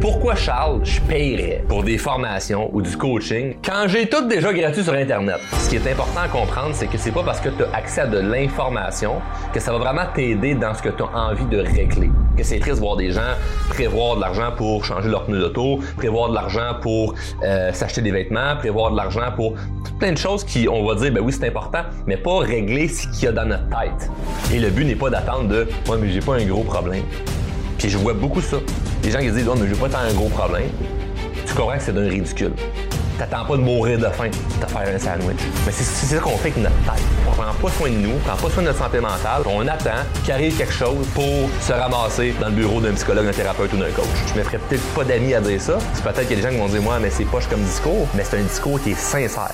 Pourquoi, Charles, je paierais pour des formations ou du coaching quand j'ai tout déjà gratuit sur Internet? Ce qui est important à comprendre, c'est que c'est pas parce que tu as accès à de l'information que ça va vraiment t'aider dans ce que tu as envie de régler. Que c'est triste de voir des gens prévoir de l'argent pour changer leur pneu d'auto, prévoir de l'argent pour euh, s'acheter des vêtements, prévoir de l'argent pour plein de choses qui, on va dire, ben oui, c'est important, mais pas régler ce qu'il y a dans notre tête. Et le but n'est pas d'attendre de, moi, mais j'ai pas un gros problème. Puis je vois beaucoup ça. Les gens qui disent, oh, mais j'ai pas tant un gros problème. Tu comprends que c'est d'un ridicule. T'attends pas de mourir de faim pour te faire un sandwich. Mais c'est ça qu'on fait avec notre tête. On prend pas soin de nous, on prend pas soin de notre santé mentale. On attend qu'il arrive quelque chose pour se ramasser dans le bureau d'un psychologue, d'un thérapeute ou d'un coach. Je me ferais peut-être pas d'amis à dire ça. C'est peut-être qu'il y a des gens qui vont dire, moi, mais c'est poche comme discours. Mais c'est un discours qui est sincère.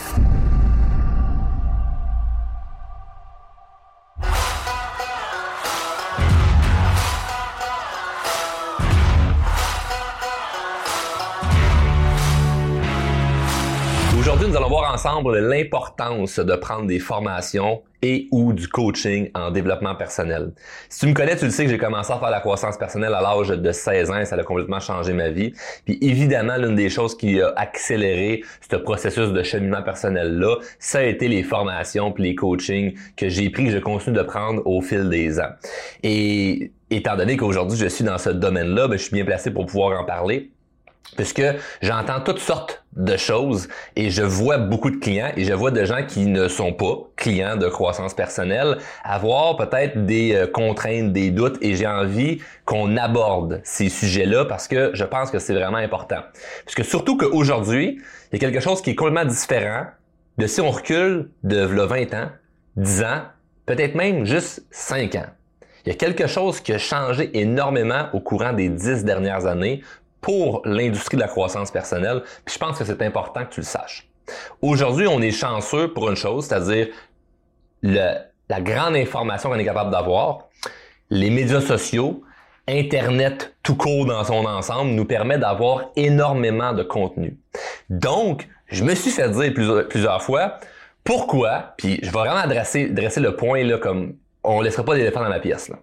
Ensemble l'importance de prendre des formations et ou du coaching en développement personnel. Si tu me connais, tu le sais que j'ai commencé à faire la croissance personnelle à l'âge de 16 ans et ça a complètement changé ma vie. Puis évidemment, l'une des choses qui a accéléré ce processus de cheminement personnel-là, ça a été les formations puis les coachings que j'ai pris, que je continue de prendre au fil des ans. Et étant donné qu'aujourd'hui je suis dans ce domaine-là, ben, je suis bien placé pour pouvoir en parler puisque j'entends toutes sortes de choses et je vois beaucoup de clients et je vois de gens qui ne sont pas clients de croissance personnelle avoir peut-être des euh, contraintes, des doutes et j'ai envie qu'on aborde ces sujets-là parce que je pense que c'est vraiment important. Puisque surtout qu'aujourd'hui, il y a quelque chose qui est complètement différent de si on recule de 20 ans, 10 ans, peut-être même juste 5 ans. Il y a quelque chose qui a changé énormément au courant des 10 dernières années pour l'industrie de la croissance personnelle. Puis je pense que c'est important que tu le saches. Aujourd'hui, on est chanceux pour une chose, c'est-à-dire la grande information qu'on est capable d'avoir. Les médias sociaux, Internet tout court dans son ensemble nous permet d'avoir énormément de contenu. Donc, je me suis fait dire plusieurs, plusieurs fois pourquoi, puis je vais vraiment adresser, dresser le point là comme on ne laissera pas d'éléphant dans la pièce. Là.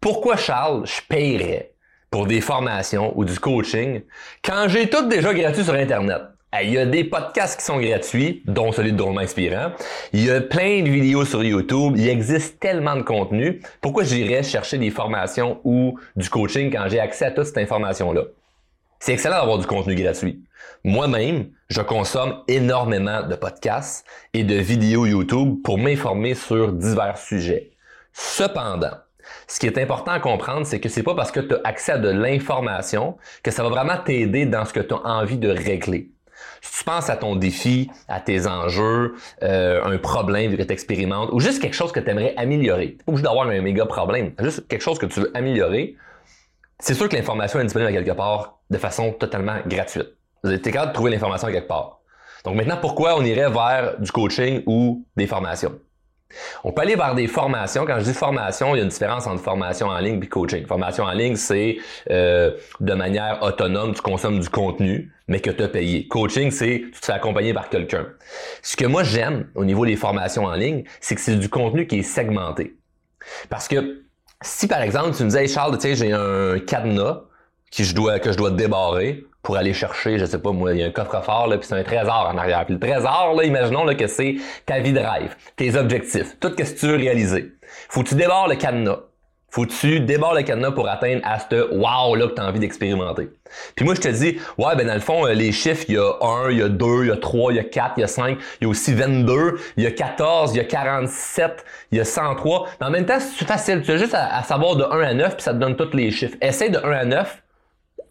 Pourquoi Charles, je paierais pour des formations ou du coaching quand j'ai tout déjà gratuit sur Internet. Il y a des podcasts qui sont gratuits, dont celui de Drôlement Inspirant. Il y a plein de vidéos sur YouTube. Il existe tellement de contenu. Pourquoi j'irais chercher des formations ou du coaching quand j'ai accès à toute cette information-là? C'est excellent d'avoir du contenu gratuit. Moi-même, je consomme énormément de podcasts et de vidéos YouTube pour m'informer sur divers sujets. Cependant, ce qui est important à comprendre, c'est que c'est pas parce que tu as accès à de l'information que ça va vraiment t'aider dans ce que tu as envie de régler. Si tu penses à ton défi, à tes enjeux, euh, un problème que tu expérimentes, ou juste quelque chose que tu aimerais améliorer, pas obligé d'avoir un méga problème, juste quelque chose que tu veux améliorer, c'est sûr que l'information est disponible à quelque part de façon totalement gratuite. Tu es capable de trouver l'information quelque part. Donc maintenant, pourquoi on irait vers du coaching ou des formations? On peut aller vers des formations. Quand je dis formation, il y a une différence entre formation en ligne et coaching. Formation en ligne, c'est euh, de manière autonome, tu consommes du contenu, mais que tu as payé. Coaching, c'est tu te fais accompagner par quelqu'un. Ce que moi j'aime au niveau des formations en ligne, c'est que c'est du contenu qui est segmenté. Parce que si par exemple tu me disais Charles, tu sais, j'ai un cadenas je dois, que je dois débarrer, pour aller chercher, je sais pas moi, il y a un coffre-fort là, puis c'est un trésor en arrière. Puis le trésor là, imaginons là que c'est ta vie de rêve, tes objectifs, tout ce que tu veux réaliser. Faut que tu débarres le cadenas. Faut que tu débarres le cadenas pour atteindre à ce wow là que tu as envie d'expérimenter. Puis moi je te dis ouais ben dans le fond euh, les chiffres, il y a 1, il y a 2, il y a 3, il y a 4, il y a 5, il y a aussi 22, il y a 14, il y a 47, il y a 103. Mais en même temps, c'est facile, tu as juste à, à, savoir de 1 à 9 puis ça te donne tous les chiffres. Essaye de 1 à 9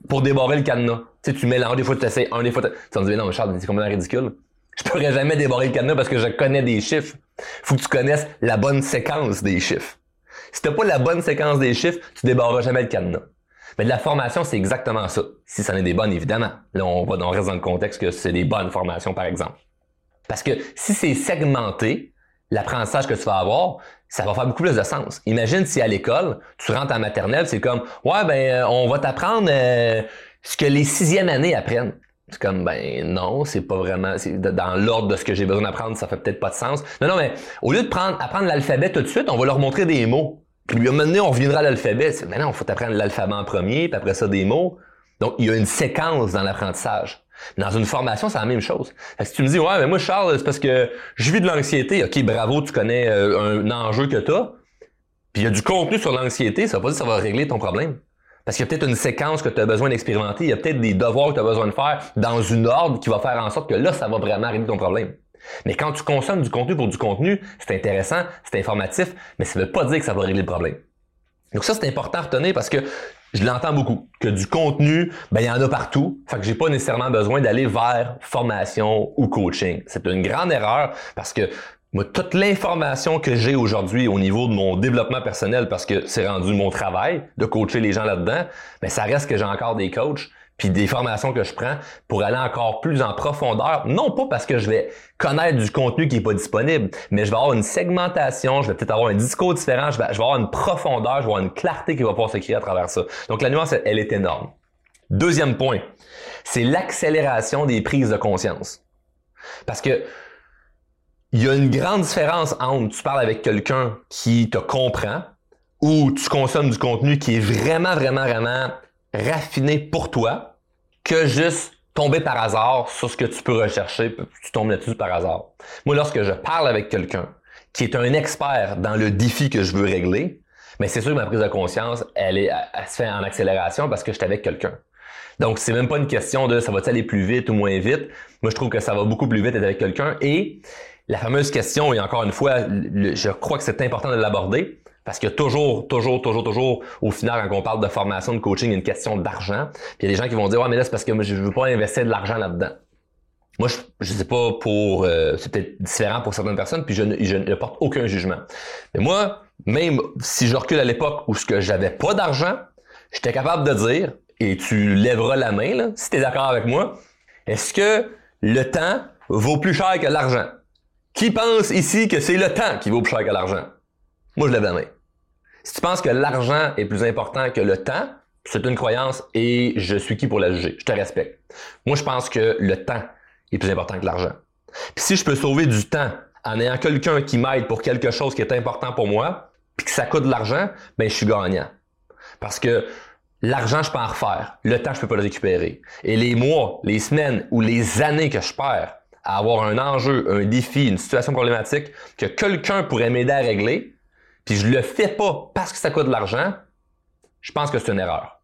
pour débarrer le cadenas. Tu sais, tu mélanges des fois tu essaies un, des fois tu me dire, non, Charles, c'est complètement ridicule. Je pourrais jamais débarrer le cadenas parce que je connais des chiffres. Faut que tu connaisses la bonne séquence des chiffres. Si t'as pas la bonne séquence des chiffres, tu débarreras jamais le cadenas. Mais de la formation, c'est exactement ça. Si ça en est des bonnes, évidemment. Là, on va reste dans le contexte que c'est des bonnes formations, par exemple. Parce que si c'est segmenté, l'apprentissage que tu vas avoir, ça va faire beaucoup plus de sens. Imagine si à l'école, tu rentres en maternelle, c'est comme Ouais, ben, euh, on va t'apprendre euh, ce que les sixièmes années apprennent. C'est comme ben non, c'est pas vraiment. Dans l'ordre de ce que j'ai besoin d'apprendre, ça fait peut-être pas de sens. Non, non, mais au lieu de prendre apprendre l'alphabet tout de suite, on va leur montrer des mots. Puis à un moment donné, on reviendra à l'alphabet. Mais non, il faut apprendre l'alphabet en premier, puis après ça des mots. Donc, il y a une séquence dans l'apprentissage. Dans une formation, c'est la même chose. Si tu me dis, ouais, mais moi, Charles, c'est parce que je vis de l'anxiété. OK, bravo, tu connais euh, un enjeu que tu as. Puis il y a du contenu sur l'anxiété, ça veut pas dire que ça va régler ton problème. Parce qu'il y a peut-être une séquence que tu as besoin d'expérimenter, il y a peut-être des devoirs que tu as besoin de faire dans une ordre qui va faire en sorte que là, ça va vraiment régler ton problème. Mais quand tu consommes du contenu pour du contenu, c'est intéressant, c'est informatif, mais ça ne veut pas dire que ça va régler le problème. Donc ça, c'est important à retenir parce que je l'entends beaucoup, que du contenu, ben, il y en a partout. Fait que j'ai pas nécessairement besoin d'aller vers formation ou coaching. C'est une grande erreur parce que moi, toute l'information que j'ai aujourd'hui au niveau de mon développement personnel, parce que c'est rendu mon travail de coacher les gens là-dedans, mais ça reste que j'ai encore des coachs puis des formations que je prends pour aller encore plus en profondeur. Non pas parce que je vais connaître du contenu qui est pas disponible, mais je vais avoir une segmentation, je vais peut-être avoir un discours différent, je vais, avoir une profondeur, je vais avoir une clarté qui va pouvoir se créer à travers ça. Donc la nuance, elle est énorme. Deuxième point, c'est l'accélération des prises de conscience. Parce que il y a une grande différence entre tu parles avec quelqu'un qui te comprend ou tu consommes du contenu qui est vraiment, vraiment, vraiment raffiné pour toi que juste tomber par hasard sur ce que tu peux rechercher, tu tombes là-dessus par hasard. Moi, lorsque je parle avec quelqu'un qui est un expert dans le défi que je veux régler, mais c'est sûr que ma prise de conscience, elle, est, elle se fait en accélération parce que je suis avec quelqu'un. Donc, c'est même pas une question de ça va aller plus vite ou moins vite. Moi, je trouve que ça va beaucoup plus vite être avec quelqu'un. Et la fameuse question, et encore une fois, je crois que c'est important de l'aborder, parce que toujours, toujours, toujours, toujours, au final, quand on parle de formation, de coaching, y a une question d'argent. Puis il y a des gens qui vont dire, ouais, mais là, c'est parce que je veux pas investir de l'argent là-dedans. Moi, je, je sais pas pour, euh, c'est peut-être différent pour certaines personnes, puis je ne, je ne porte aucun jugement. Mais moi, même si je recule à l'époque où ce que j'avais pas d'argent, j'étais capable de dire, et tu lèveras la main, là, si tu es d'accord avec moi, est-ce que le temps vaut plus cher que l'argent? Qui pense ici que c'est le temps qui vaut plus cher que l'argent? Moi, je lève la main. Si tu penses que l'argent est plus important que le temps, c'est une croyance et je suis qui pour la juger. Je te respecte. Moi, je pense que le temps est plus important que l'argent. Puis si je peux sauver du temps en ayant quelqu'un qui m'aide pour quelque chose qui est important pour moi, puis que ça coûte de l'argent, ben je suis gagnant. Parce que l'argent, je peux en refaire. Le temps, je peux pas le récupérer. Et les mois, les semaines ou les années que je perds à avoir un enjeu, un défi, une situation problématique que quelqu'un pourrait m'aider à régler, puis je le fais pas parce que ça coûte de l'argent, je pense que c'est une erreur.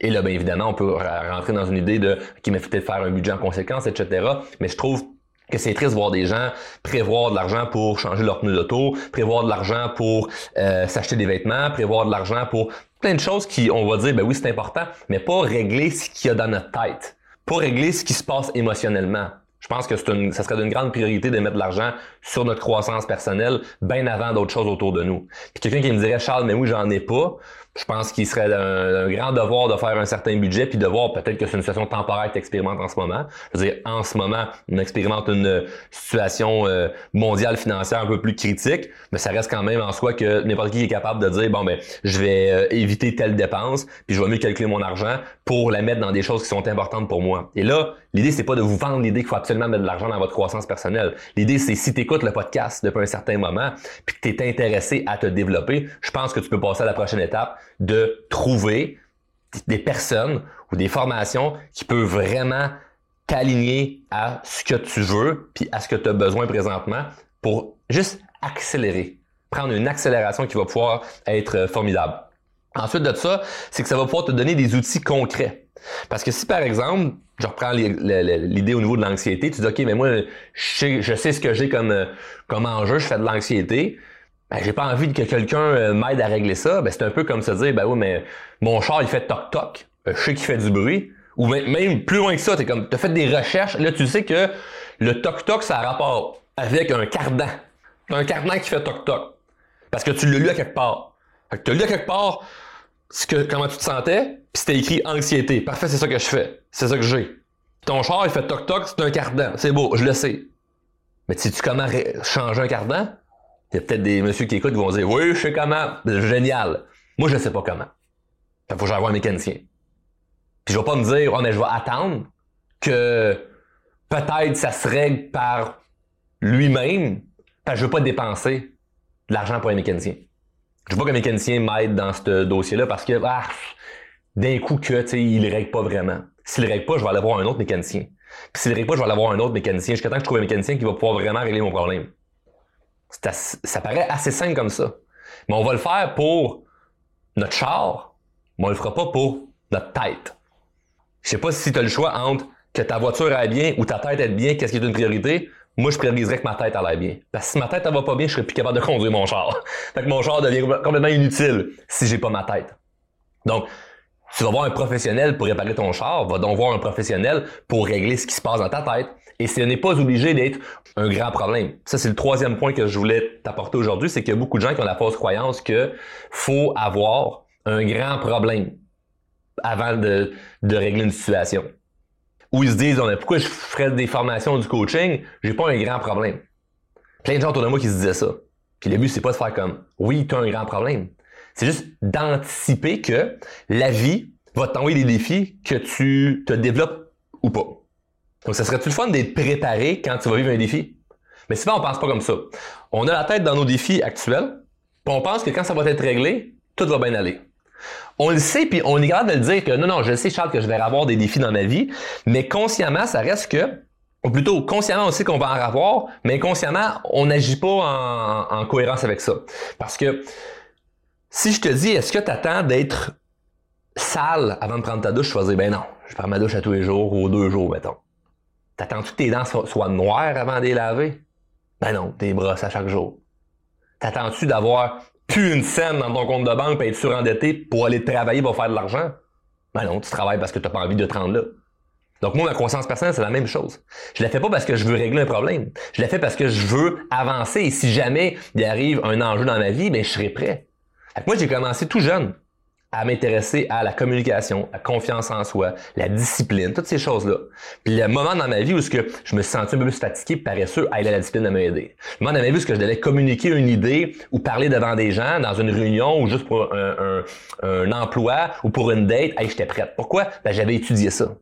Et là, bien évidemment, on peut rentrer dans une idée de qui m'a peut-être faire un budget en conséquence, etc. Mais je trouve que c'est triste de voir des gens prévoir de l'argent pour changer leur pneu d'auto, prévoir de l'argent pour euh, s'acheter des vêtements, prévoir de l'argent pour plein de choses qui, on va dire, ben oui, c'est important, mais pas régler ce qu'il y a dans notre tête, pas régler ce qui se passe émotionnellement. Je pense que une, ça serait d'une grande priorité de mettre de l'argent sur notre croissance personnelle bien avant d'autres choses autour de nous. Puis quelqu'un qui me dirait Charles, mais oui, j'en ai pas je pense qu'il serait un, grand devoir de faire un certain budget puis de voir peut-être que c'est une situation temporaire que tu expérimentes en ce moment. Je veux dire, en ce moment, on expérimente une situation euh, mondiale financière un peu plus critique, mais ça reste quand même en soi que n'importe qui est capable de dire bon ben je vais euh, éviter telle dépense puis je vais mieux calculer mon argent pour la mettre dans des choses qui sont importantes pour moi. Et là, l'idée c'est pas de vous vendre l'idée qu'il faut absolument mettre de l'argent dans votre croissance personnelle. L'idée c'est si tu écoutes le podcast depuis un certain moment puis que tu es intéressé à te développer, je pense que tu peux passer à la prochaine étape de trouver des personnes ou des formations qui peuvent vraiment t'aligner à ce que tu veux puis à ce que tu as besoin présentement pour juste accélérer, prendre une accélération qui va pouvoir être formidable. Ensuite de ça, c'est que ça va pouvoir te donner des outils concrets. Parce que si par exemple, je reprends l'idée au niveau de l'anxiété, tu dis OK, mais moi, je sais, je sais ce que j'ai comme, comme enjeu, je fais de l'anxiété, ben, j'ai pas envie que quelqu'un euh, m'aide à régler ça, ben, c'est un peu comme se dire, ben oui, mais mon char, il fait toc-toc, euh, je sais qu'il fait du bruit, ou même plus loin que ça, t'es comme, t'as fait des recherches, là, tu sais que le toc-toc, ça a rapport avec un cardan. un cardan qui fait toc-toc. Parce que tu l'as lu à quelque part. Fait que tu lu à quelque part ce que, comment tu te sentais, puis c'était écrit anxiété. Parfait, c'est ça que je fais. C'est ça que j'ai. Ton char, il fait toc-toc, c'est un cardan. C'est beau, je le sais. Mais sais-tu comment changer un cardan? Il y a peut-être des messieurs qui écoutent qui vont dire Oui, je sais comment. Génial. Moi, je ne sais pas comment. Il faut que j'aille un mécanicien. Puis je vais pas me dire, oh, mais je vais attendre que peut-être ça se règle par lui-même, je veux pas dépenser de l'argent pour un mécanicien. Je veux pas qu'un mécanicien m'aide dans ce dossier-là parce que ah, d'un coup que, il règle pas vraiment. S'il règle pas, je vais aller voir un autre mécanicien. Puis s'il règle pas, je vais aller voir un autre mécanicien jusqu'à temps que je trouve un mécanicien qui va pouvoir vraiment régler mon problème. Ça paraît assez simple comme ça. Mais on va le faire pour notre char, mais on le fera pas pour notre tête. Je sais pas si tu as le choix entre que ta voiture aille bien ou ta tête aille bien, qu'est-ce qui est une priorité? Moi, je prioriserais que ma tête aille bien. Parce que si ma tête elle va pas bien, je serais plus capable de conduire mon char. fait que mon char devient complètement inutile si j'ai pas ma tête. Donc, tu vas voir un professionnel pour réparer ton char, va donc voir un professionnel pour régler ce qui se passe dans ta tête. Et ce n'est pas obligé d'être un grand problème. Ça, c'est le troisième point que je voulais t'apporter aujourd'hui, c'est qu'il y a beaucoup de gens qui ont la fausse croyance que faut avoir un grand problème avant de, de régler une situation. Ou ils se disent, pourquoi je ferais des formations du coaching? J'ai pas un grand problème. Plein de gens autour de moi qui se disaient ça. Puis le but, c'est pas de faire comme, oui, tu as un grand problème. C'est juste d'anticiper que la vie va t'envoyer des défis que tu te développes ou pas. Donc, ça serait-tu le fun d'être préparé quand tu vas vivre un défi? Mais souvent, on pense pas comme ça. On a la tête dans nos défis actuels, puis on pense que quand ça va être réglé, tout va bien aller. On le sait, puis on est capable de le dire que non, non, je sais, Charles, que je vais avoir des défis dans ma vie, mais consciemment, ça reste que, ou plutôt, consciemment, on sait qu'on va en avoir, mais consciemment, on n'agit pas en, en, cohérence avec ça. Parce que si je te dis, est-ce que tu attends d'être sale avant de prendre ta douche, je vais dire, ben non, je prends ma douche à tous les jours ou deux jours, mettons. T'attends-tu que tes dents soient noires avant de les laver? Ben non, tes brosses à chaque jour. T'attends-tu d'avoir plus une scène dans ton compte de banque et être surendetté pour aller travailler pour faire de l'argent? Ben non, tu travailles parce que tu n'as pas envie de te rendre là. Donc moi, ma croissance personnelle, c'est la même chose. Je la fais pas parce que je veux régler un problème. Je la fais parce que je veux avancer. Et si jamais il arrive un enjeu dans ma vie, ben je serai prêt. moi, j'ai commencé tout jeune à m'intéresser à la communication, la confiance en soi, la discipline, toutes ces choses-là. Puis le moment dans ma vie où ce que je me suis senti un peu plus fatigué, paresseux, à la discipline à m'aider. Le moment dans ma vie où ce que je devais communiquer une idée ou parler devant des gens dans une réunion ou juste pour un, un, emploi ou pour une date, hey, j'étais prête. Pourquoi? Ben, j'avais étudié ça.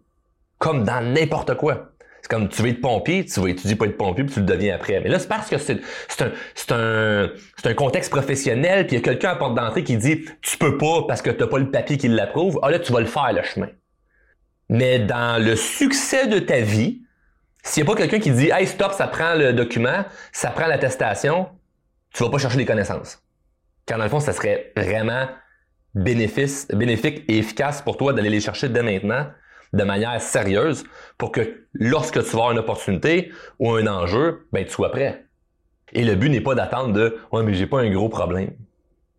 Comme dans n'importe quoi. Comme tu veux être pompier, tu vas étudier pour être pompier, puis tu le deviens après. Mais là, c'est parce que c'est un, un, un contexte professionnel, puis il y a quelqu'un à porte d'entrée qui dit tu peux pas parce que t'as pas le papier qui l'approuve. Ah là, tu vas le faire le chemin. Mais dans le succès de ta vie, s'il n'y a pas quelqu'un qui dit Hey, stop, ça prend le document, ça prend l'attestation, tu vas pas chercher les connaissances. Car dans le fond, ça serait vraiment bénéfice, bénéfique et efficace pour toi d'aller les chercher dès maintenant de manière sérieuse pour que lorsque tu vas avoir une opportunité ou un enjeu, ben tu sois prêt. Et le but n'est pas d'attendre de Ouais, mais j'ai pas un gros problème.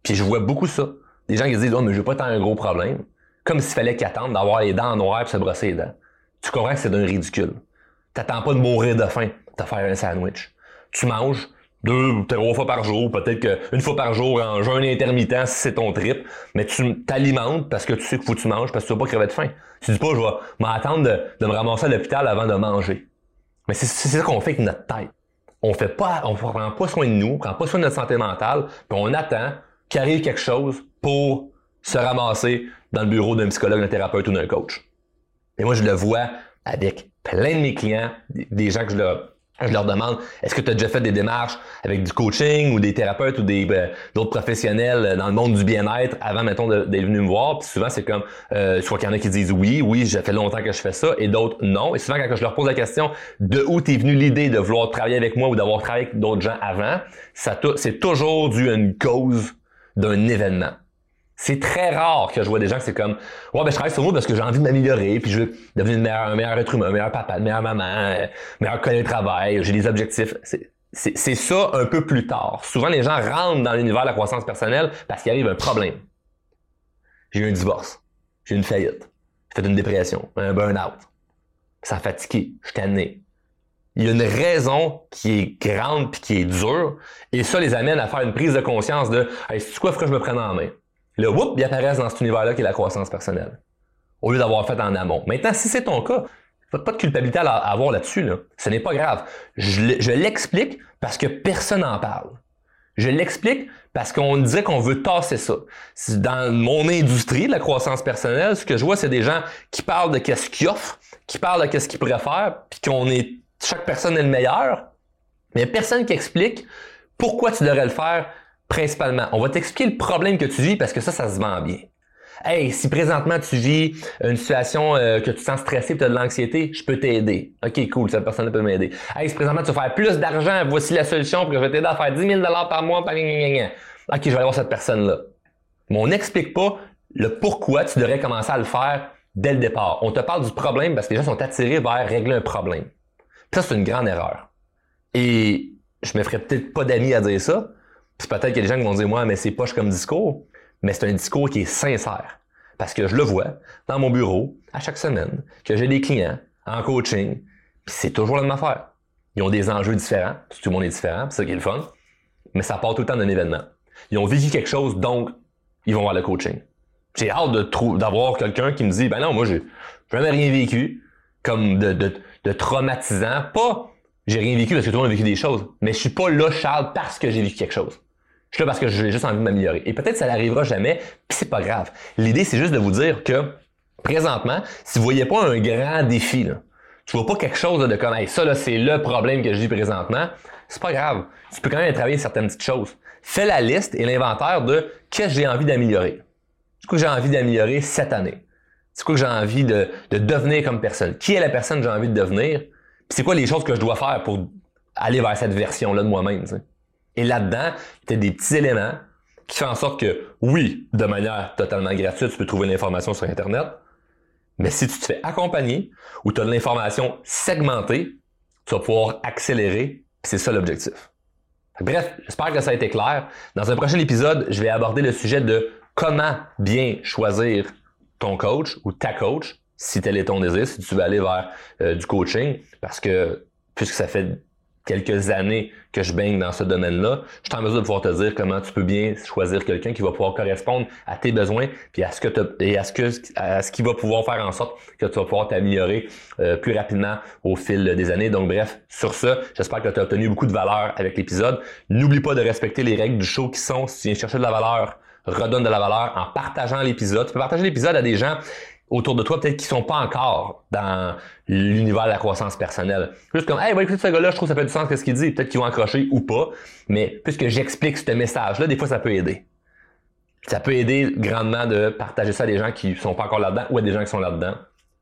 Puis je vois beaucoup ça. Des gens qui disent Oh, mais j'ai pas tant un gros problème. Comme s'il fallait qu'ils attendent d'avoir les dents noires et se brosser les dents. Tu comprends que c'est d'un ridicule. T'attends pas de mourir de faim te faire un sandwich. Tu manges, deux ou trois fois par jour, peut-être qu'une fois par jour en jeûne intermittent si c'est ton trip, mais tu t'alimentes parce que tu sais qu'il faut que tu manges parce que tu veux pas crever de faim. Tu dis pas je vais m'attendre de, de, me ramasser à l'hôpital avant de manger. Mais c'est ça qu'on fait avec notre tête. On fait pas, on prend pas soin de nous, on prend pas soin de notre santé mentale, puis on attend qu'arrive quelque chose pour se ramasser dans le bureau d'un psychologue, d'un thérapeute ou d'un coach. Et moi, je le vois avec plein de mes clients, des gens que je leur je leur demande, est-ce que tu as déjà fait des démarches avec du coaching ou des thérapeutes ou des euh, d'autres professionnels dans le monde du bien-être avant, mettons, d'être venu me voir? Puis souvent, c'est comme, euh, soit qu'il y en a qui disent oui, oui, j'ai fait longtemps que je fais ça, et d'autres non. Et souvent, quand je leur pose la question de où t'es venu l'idée de vouloir travailler avec moi ou d'avoir travaillé avec d'autres gens avant, ça c'est toujours dû à une cause d'un événement. C'est très rare que je vois des gens que c'est comme Ouais, ben je travaille sur moi parce que j'ai envie de m'améliorer, puis je veux devenir un meilleur être humain, un meilleur papa, une meilleure maman, un meilleur collègue de travail, j'ai des objectifs. C'est ça un peu plus tard. Souvent, les gens rentrent dans l'univers de la croissance personnelle parce qu'il arrive un problème. J'ai eu un divorce, j'ai eu une faillite, j'ai fait une dépression, un burn-out. Ça a fatigué, je suis tanné. Il y a une raison qui est grande puis qui est dure, et ça les amène à faire une prise de conscience de hey, c'est quoi, faut que je me prenne en main? Le whoop, ils apparaissent dans cet univers-là qui est la croissance personnelle. Au lieu d'avoir fait en amont. Maintenant, si c'est ton cas, pas de culpabilité à avoir là-dessus. Là. Ce n'est pas grave. Je l'explique parce que personne n'en parle. Je l'explique parce qu'on disait qu'on veut tasser ça. Dans mon industrie de la croissance personnelle, ce que je vois, c'est des gens qui parlent de qu'est-ce qu'ils offrent, qui parlent de qu'est-ce qu'ils pourraient faire, puis qu'on est chaque personne est le meilleur. Mais personne qui explique pourquoi tu devrais le faire principalement. On va t'expliquer le problème que tu vis parce que ça, ça se vend bien. Hey, si présentement tu vis une situation euh, que tu sens stressé tu as de l'anxiété, je peux t'aider. OK, cool, cette personne peut m'aider. Hey, si présentement tu veux faire plus d'argent, voici la solution pour que je vais t'aider à faire 10 000 par mois. OK, je vais aller voir cette personne-là. Mais on n'explique pas le pourquoi tu devrais commencer à le faire dès le départ. On te parle du problème parce que les gens sont attirés vers régler un problème. ça, c'est une grande erreur. Et je me ferais peut-être pas d'amis à dire ça. Puis peut-être qu'il y a des gens qui vont dire, moi, mais c'est poche comme discours mais c'est un discours qui est sincère. Parce que je le vois dans mon bureau à chaque semaine, que j'ai des clients en coaching, puis c'est toujours la même affaire. Ils ont des enjeux différents, tout le monde est différent, c'est ça qui est le fun, mais ça part tout le temps d'un événement. Ils ont vécu quelque chose, donc ils vont voir le coaching. J'ai hâte d'avoir quelqu'un qui me dit, ben non, moi j'ai jamais rien vécu, comme de, de, de traumatisant. Pas, j'ai rien vécu parce que tout le monde a vécu des choses, mais je suis pas là, Charles, parce que j'ai vécu quelque chose. Je suis là parce que j'ai juste envie de m'améliorer. Et peut-être ça n'arrivera jamais, puis c'est pas grave. L'idée, c'est juste de vous dire que présentement, si vous voyez pas un grand défi, là, tu vois pas quelque chose de comme ça là, c'est le problème que je vis présentement, c'est pas grave. Tu peux quand même travailler certaines petites choses. Fais la liste et l'inventaire de qu'est-ce que j'ai envie d'améliorer. C'est quoi que j'ai envie d'améliorer cette année? C'est quoi que j'ai envie de, de, devenir comme personne? Qui est la personne que j'ai envie de devenir? Puis c'est quoi les choses que je dois faire pour aller vers cette version-là de moi-même? Et là-dedans, tu as des petits éléments qui font en sorte que, oui, de manière totalement gratuite, tu peux trouver l'information sur Internet, mais si tu te fais accompagner ou tu as de l'information segmentée, tu vas pouvoir accélérer, c'est ça l'objectif. Bref, j'espère que ça a été clair. Dans un prochain épisode, je vais aborder le sujet de comment bien choisir ton coach ou ta coach, si tel est ton désir, si tu veux aller vers euh, du coaching, parce que puisque ça fait quelques années que je baigne dans ce domaine-là, je suis en mesure de pouvoir te dire comment tu peux bien choisir quelqu'un qui va pouvoir correspondre à tes besoins puis à ce que et à ce que à ce qui va pouvoir faire en sorte que tu vas pouvoir t'améliorer euh, plus rapidement au fil des années. Donc bref, sur ce, j'espère que tu as obtenu beaucoup de valeur avec l'épisode. N'oublie pas de respecter les règles du show qui sont si tu viens chercher de la valeur, redonne de la valeur en partageant l'épisode. Tu peux partager l'épisode à des gens autour de toi, peut-être qui sont pas encore dans l'univers de la croissance personnelle. Juste comme, hey, va écouter ce gars-là, je trouve que ça fait du sens, qu'est-ce qu'il dit. Peut-être qu'ils vont accrocher ou pas. Mais puisque j'explique ce message-là, des fois, ça peut aider. Ça peut aider grandement de partager ça à des gens qui sont pas encore là-dedans ou à des gens qui sont là-dedans.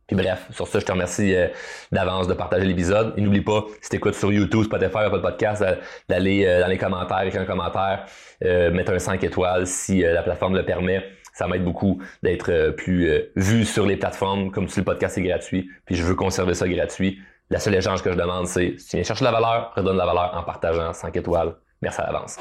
Puis bref, sur ça, je te remercie euh, d'avance de partager l'épisode. Et n'oublie pas, si tu écoutes sur YouTube, Spotify, Apple Podcast, d'aller euh, dans les commentaires, écrire un commentaire, euh, mettre un 5 étoiles si la plateforme le permet ça m'aide beaucoup d'être euh, plus euh, vu sur les plateformes, comme si le podcast est gratuit, puis je veux conserver ça gratuit. La seule échange que je demande, c'est si tu viens chercher la valeur, redonne la valeur en partageant 5 étoiles. Merci à l'avance.